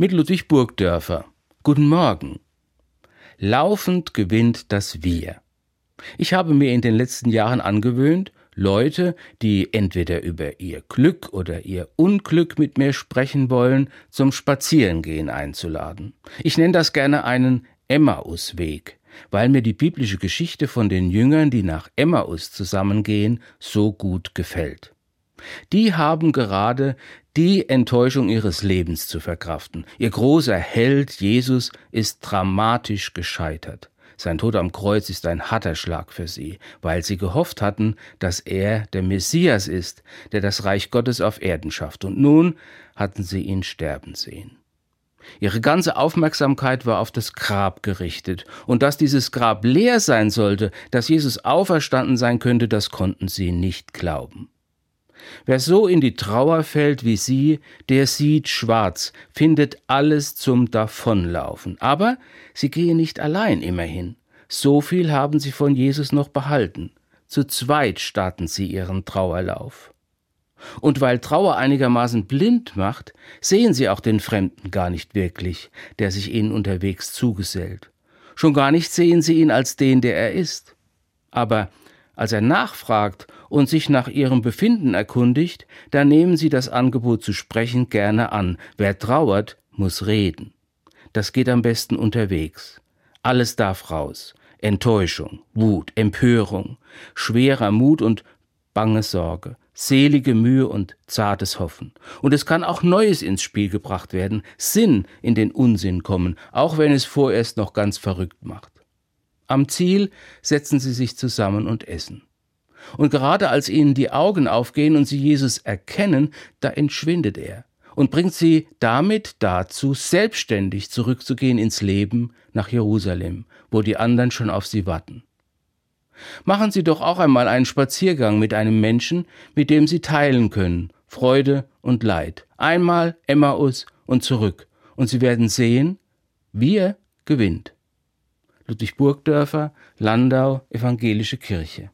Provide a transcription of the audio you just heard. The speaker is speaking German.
mit Ludwig Burgdörfer. Guten Morgen. Laufend gewinnt das Wir. Ich habe mir in den letzten Jahren angewöhnt, Leute, die entweder über ihr Glück oder ihr Unglück mit mir sprechen wollen, zum Spazierengehen einzuladen. Ich nenne das gerne einen Emmausweg, weil mir die biblische Geschichte von den Jüngern, die nach Emmaus zusammengehen, so gut gefällt. Die haben gerade die Enttäuschung ihres Lebens zu verkraften. Ihr großer Held Jesus ist dramatisch gescheitert. Sein Tod am Kreuz ist ein harter Schlag für sie, weil sie gehofft hatten, dass er der Messias ist, der das Reich Gottes auf Erden schafft. Und nun hatten sie ihn sterben sehen. Ihre ganze Aufmerksamkeit war auf das Grab gerichtet, und dass dieses Grab leer sein sollte, dass Jesus auferstanden sein könnte, das konnten sie nicht glauben. Wer so in die Trauer fällt wie sie, der sieht schwarz, findet alles zum Davonlaufen. Aber sie gehen nicht allein immerhin. So viel haben sie von Jesus noch behalten. Zu zweit starten sie ihren Trauerlauf. Und weil Trauer einigermaßen blind macht, sehen sie auch den Fremden gar nicht wirklich, der sich ihnen unterwegs zugesellt. Schon gar nicht sehen sie ihn als den, der er ist. Aber als er nachfragt und sich nach ihrem Befinden erkundigt, da nehmen sie das Angebot zu sprechen gerne an. Wer trauert, muss reden. Das geht am besten unterwegs. Alles darf raus. Enttäuschung, Wut, Empörung, schwerer Mut und bange Sorge, selige Mühe und zartes Hoffen. Und es kann auch Neues ins Spiel gebracht werden, Sinn in den Unsinn kommen, auch wenn es vorerst noch ganz verrückt macht. Am Ziel setzen sie sich zusammen und essen. Und gerade als ihnen die Augen aufgehen und sie Jesus erkennen, da entschwindet er und bringt sie damit dazu, selbstständig zurückzugehen ins Leben nach Jerusalem, wo die anderen schon auf sie warten. Machen Sie doch auch einmal einen Spaziergang mit einem Menschen, mit dem Sie teilen können, Freude und Leid. Einmal Emmaus und zurück, und Sie werden sehen, wir gewinnt. Ludwig Burgdörfer, Landau, Evangelische Kirche.